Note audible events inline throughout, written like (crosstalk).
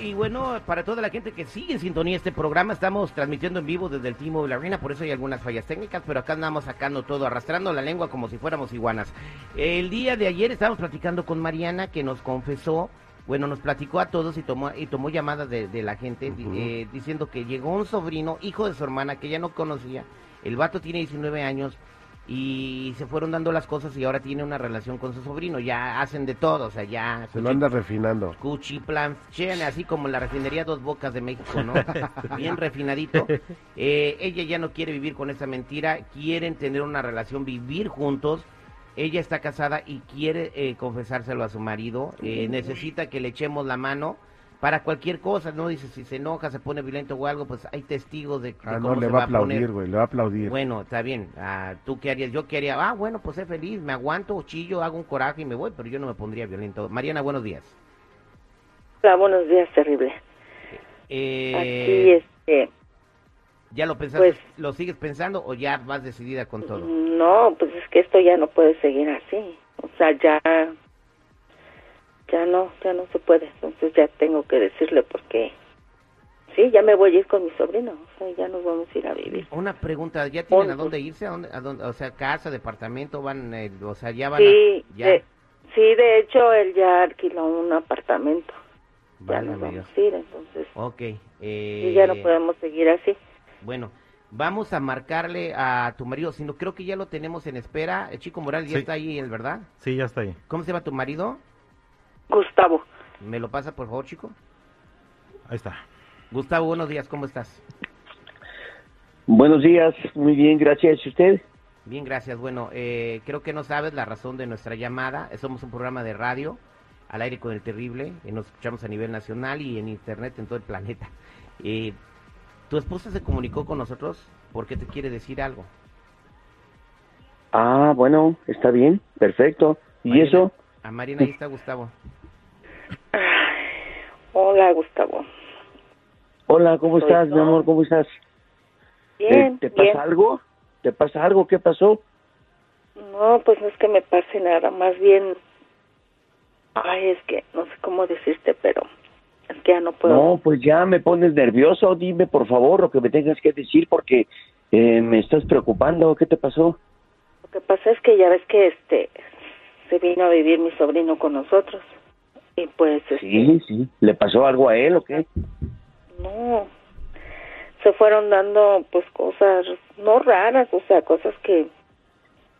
y bueno, para toda la gente que sigue en sintonía este programa, estamos transmitiendo en vivo desde el Timo de la Reina, por eso hay algunas fallas técnicas, pero acá andamos sacando todo, arrastrando la lengua como si fuéramos iguanas. El día de ayer estábamos platicando con Mariana, que nos confesó, bueno, nos platicó a todos y tomó, y tomó llamadas de, de la gente eh, diciendo que llegó un sobrino, hijo de su hermana, que ella no conocía. El vato tiene 19 años y se fueron dando las cosas y ahora tiene una relación con su sobrino. Ya hacen de todo, o sea, ya. Se lo anda refinando. Cuchiplanchen, así como la refinería Dos Bocas de México, ¿no? (laughs) Bien refinadito. Eh, ella ya no quiere vivir con esa mentira, quieren tener una relación, vivir juntos. Ella está casada y quiere eh, confesárselo a su marido. Eh, necesita que le echemos la mano para cualquier cosa, ¿no? Dice, si se enoja, se pone violento o algo, pues hay testigos de, de Ah, cómo no, le se va a aplaudir, güey, le va a aplaudir. Bueno, está bien. Ah, ¿Tú qué harías? Yo qué haría. Ah, bueno, pues sé feliz, me aguanto, chillo, hago un coraje y me voy, pero yo no me pondría violento. Mariana, buenos días. Hola, buenos días, terrible. Eh, Aquí, este, ¿Ya lo pensaste? pues- ¿Lo sigues pensando o ya vas decidida con todo? no, pues es que esto ya no puede seguir así. O sea, ya, ya no, ya no se puede. Entonces ya tengo que decirle porque, sí, ya me voy a ir con mi sobrino. O sea, ya nos vamos a ir a vivir. Una pregunta, ¿ya tienen a dónde irse? ¿A dónde, a dónde- o sea, casa, departamento, van, eh, o sea, ya van Sí, a... Ya, de, sí, de hecho, él ya alquiló un apartamento. Ya Válgame nos vamos a ir, entonces, Ok. Eh, ya no podemos seguir así. Bueno, vamos a marcarle a tu marido, sino creo que ya lo tenemos en espera. El chico Morales ya Sí. está ahí, ¿el verdad? Sí, ya está ahí. ¿Cómo se llama tu marido? Gustavo. ¿Me lo pasa, por favor, chico? Ahí está. Gustavo, buenos días, ¿cómo estás? Buenos días, muy bien, gracias. ¿Y usted? Bien, gracias. Bueno, eh, creo que no sabes la razón de nuestra llamada. Somos un programa de radio, al aire con el terrible, y nos escuchamos a nivel nacional y en internet en todo el planeta. Eh, ¿Tu esposa se comunicó con nosotros porque te quiere decir algo? Ah, bueno, está bien, perfecto. ¿Y eso? A Mariana, ahí está Gustavo. Hola, Gustavo. Hola, ¿cómo Soy estás, mi amor? ¿Cómo estás? Bien, ¿Te, te pasa algo? ¿Te pasa algo? ¿Qué pasó? No, pues no es que me pase nada, más bien... Ay, es que no sé cómo decirte, pero es que ya no puedo. No, pues ya me pones nervioso. Dime, por favor, lo que me tengas que decir porque eh, me estás preocupando. ¿Qué te pasó? Lo que pasa es que ya ves que este se vino a vivir mi sobrino con nosotros. Y pues este, Sí, sí. ¿Le pasó algo a él o qué? no se fueron dando pues cosas no raras, o sea, cosas que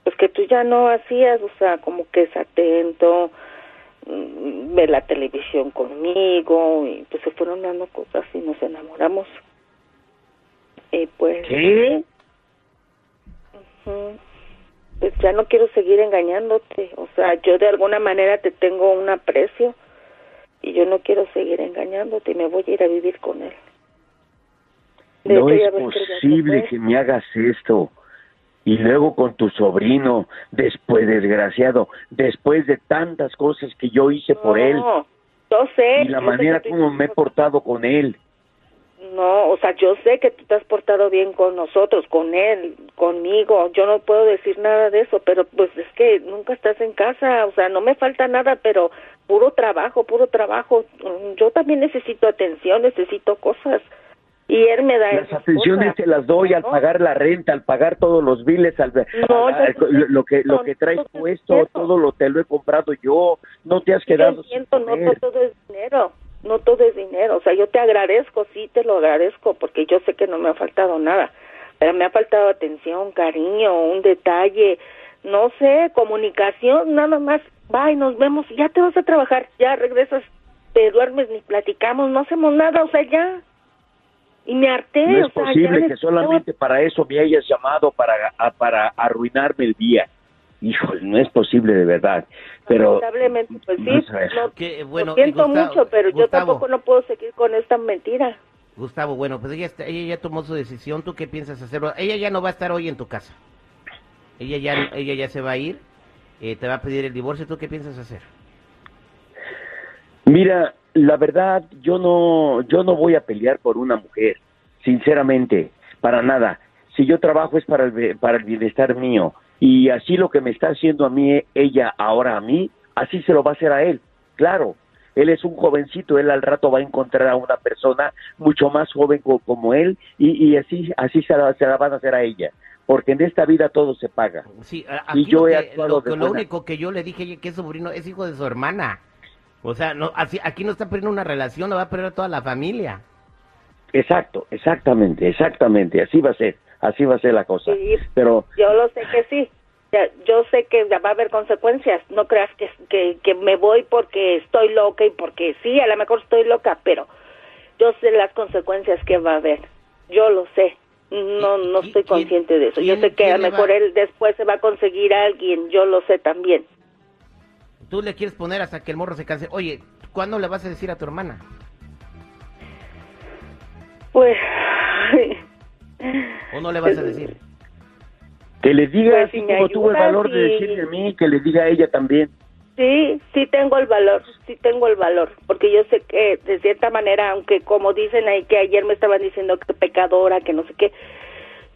pues que tú ya no hacías, o sea, como que es atento, mm, ve la televisión conmigo y pues se fueron dando cosas y nos enamoramos. Y pues ¿Qué? Pues ya no quiero seguir engañándote. O sea, yo de alguna manera te tengo un aprecio y yo no quiero seguir engañándote y me voy a ir a vivir con él. De No es posible fue. que me hagas esto. Y luego con tu sobrino, después, desgraciado, después de tantas cosas que yo hice por él No, sé. y la manera como me he portado con él. No, o sea, yo sé que tú te has portado bien con nosotros, con él, conmigo. Yo no puedo decir nada de eso, pero pues es que nunca estás en casa. O sea, no me falta nada, pero puro trabajo, puro trabajo. Mm, Yo también necesito atención, necesito cosas. Y él me da Las atenciones cosas, te las doy al ¿no? pagar la renta, al pagar todos los biles, al, No, al- lo, lo que lo que traes no puesto, todo lo te lo he comprado yo. No te has quedado siento, no todo es dinero, no todo es dinero. O sea, yo te agradezco, sí te lo agradezco, porque yo sé que no me ha faltado nada, pero me ha faltado atención, cariño, un detalle, no sé, comunicación, nada más. Bye, nos vemos, ya te vas a trabajar, ya regresas, te duermes, ni platicamos, no hacemos nada, o sea, ya. Y me harté, No o es ya posible que solamente para eso me hayas llamado para a- para arruinarme el día. Híjole, no es posible de verdad. Pero Lamentablemente, pues sí, no, Que, bueno, lo siento Gustavo- mucho, pero yo tampoco no puedo seguir con esta mentira. Gustavo, bueno, pues ella, está- ella ya tomó su decisión. ¿Tú qué piensas hacer? Ella ya no va a estar hoy en tu casa. Ella ya, ella ya se va a ir. eh, te va a pedir el divorcio. ¿Tú qué piensas hacer? Mira, la verdad, yo no, yo no voy a pelear por una mujer, sinceramente, para nada. Si yo trabajo es para el, para el bienestar mío y así lo que me está haciendo a mí ella ahora a mí, así se lo va a hacer a él, claro. Él es un jovencito, él al rato va a encontrar a una persona mucho más joven co- como él y, y así así se la, se la van a hacer a ella, porque en esta vida todo se paga. Sí, a- Y aquí yo lo, que- lo, de único que yo le dije que es sobrino es hijo de su hermana. O sea, no, así, aquí no está perdiendo una relación, lo va a perder a toda la familia. Exacto, exactamente, exactamente, así va a ser, así va a ser la cosa. Sí. Pero Yo lo sé que sí. Yo sé que va a haber consecuencias. No creas que, que, que me voy porque estoy loca y porque sí, a lo mejor estoy loca, pero yo sé las consecuencias que va a haber. Yo lo sé. No, ¿Y- no estoy consciente de eso. Yo sé que a lo mejor va- él después se va a conseguir a alguien. Yo lo sé también. Tú le quieres poner hasta que el morro se canse. Oye, ¿cuándo le vas a decir a tu hermana? Pues, (laughs) ¿O no le vas a decir? que le diga Pues, así si como tuvo el valor de y- decirle a mí, que le diga a ella también. Sí, sí tengo el valor, sí tengo el valor, porque yo sé que de cierta manera, aunque como dicen ahí que ayer me estaban diciendo que pecadora, que no sé qué,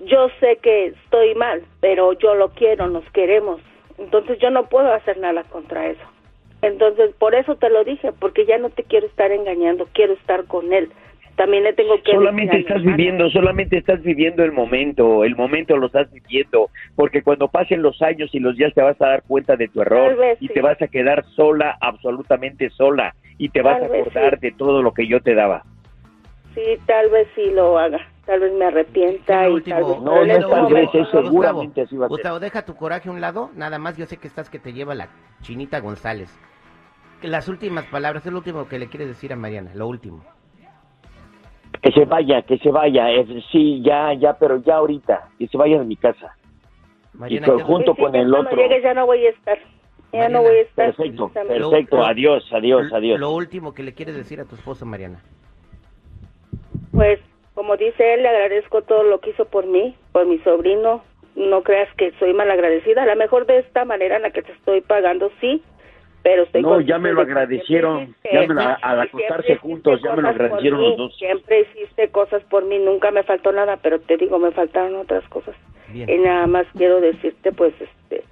yo sé que estoy mal, pero yo lo quiero, nos queremos, entonces yo no puedo hacer nada contra eso. Entonces, por eso te lo dije, porque ya no te quiero estar engañando, quiero estar con él. También le tengo que Solamente estás viviendo, solamente estás viviendo el momento, el momento lo estás viviendo, porque cuando pasen los años y los días te vas a dar cuenta de tu error vez y sí. te vas a quedar sola, absolutamente sola, y te vas a acordar sí. de todo lo que yo te daba. Sí, tal vez sí lo haga, tal vez me arrepienta y último- tal vez... No, no tal vez, es seguramente así va a ser. Gustavo, deja tu coraje a un lado. Nada más, yo sé que estás que te lleva la chinita González. Las últimas palabras, es lo último que le quieres decir a Mariana, lo último. Que se vaya, que se vaya, eh, sí, ya, ya, pero ya ahorita, que se vaya de mi casa. Mariana, ¿qué- junto con el otro. llegue ya no voy a estar. Ya Mariana, no voy a estar. Perfecto, perfecto, Lo- adiós, adiós, adiós. Lo último que le quieres decir a tu esposo, Mariana. Pues, como dice él, le agradezco todo lo que hizo por mí, por mi sobrino. No creas que soy malagradecida. A lo mejor de esta manera en la que te estoy pagando, sí, pero estoy No, ya me lo agradecieron, ya me lo- al acostarse juntos, ya me lo agradecieron los dos. Siempre hiciste cosas por mí, nunca me faltó nada, pero te digo, me faltaron otras cosas. Bien. Y nada más quiero decirte, pues, este,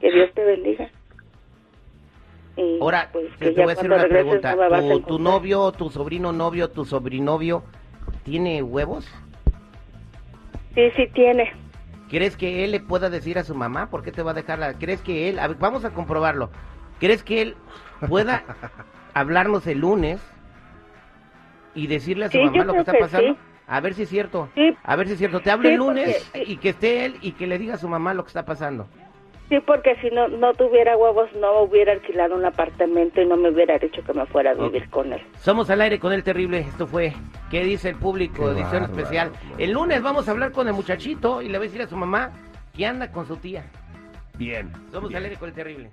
que Dios te bendiga. Y, Ahora, pues, te, que te ya voy a hacer una regreses pregunta. no ¿Tu, tu novio, tu sobrino novio, tu sobrinovio, tiene huevos? Sí, sí tiene. ¿Crees que él le pueda decir a su mamá por qué te va a dejar la... ¿Crees que él... a ver, vamos a comprobarlo. ¿Crees que él pueda hablarnos el lunes y decirle a su Sí, mamá lo que está que pasando? sí. A ver si es cierto. Sí. A ver si es cierto. Te hablo Sí, el lunes porque- y que esté él y que le diga a su mamá lo que está pasando. Sí, porque si no no tuviera huevos no hubiera alquilado un apartamento y no me hubiera dicho que me fuera a vivir con él. Somos al aire con el terrible. Esto fue ¿Qué dice el público? Qué edición bárbaro, especial. El lunes vamos a hablar con el muchachito y le voy a decir a su mamá que anda con su tía. Bien. Somos bien. al aire con el terrible.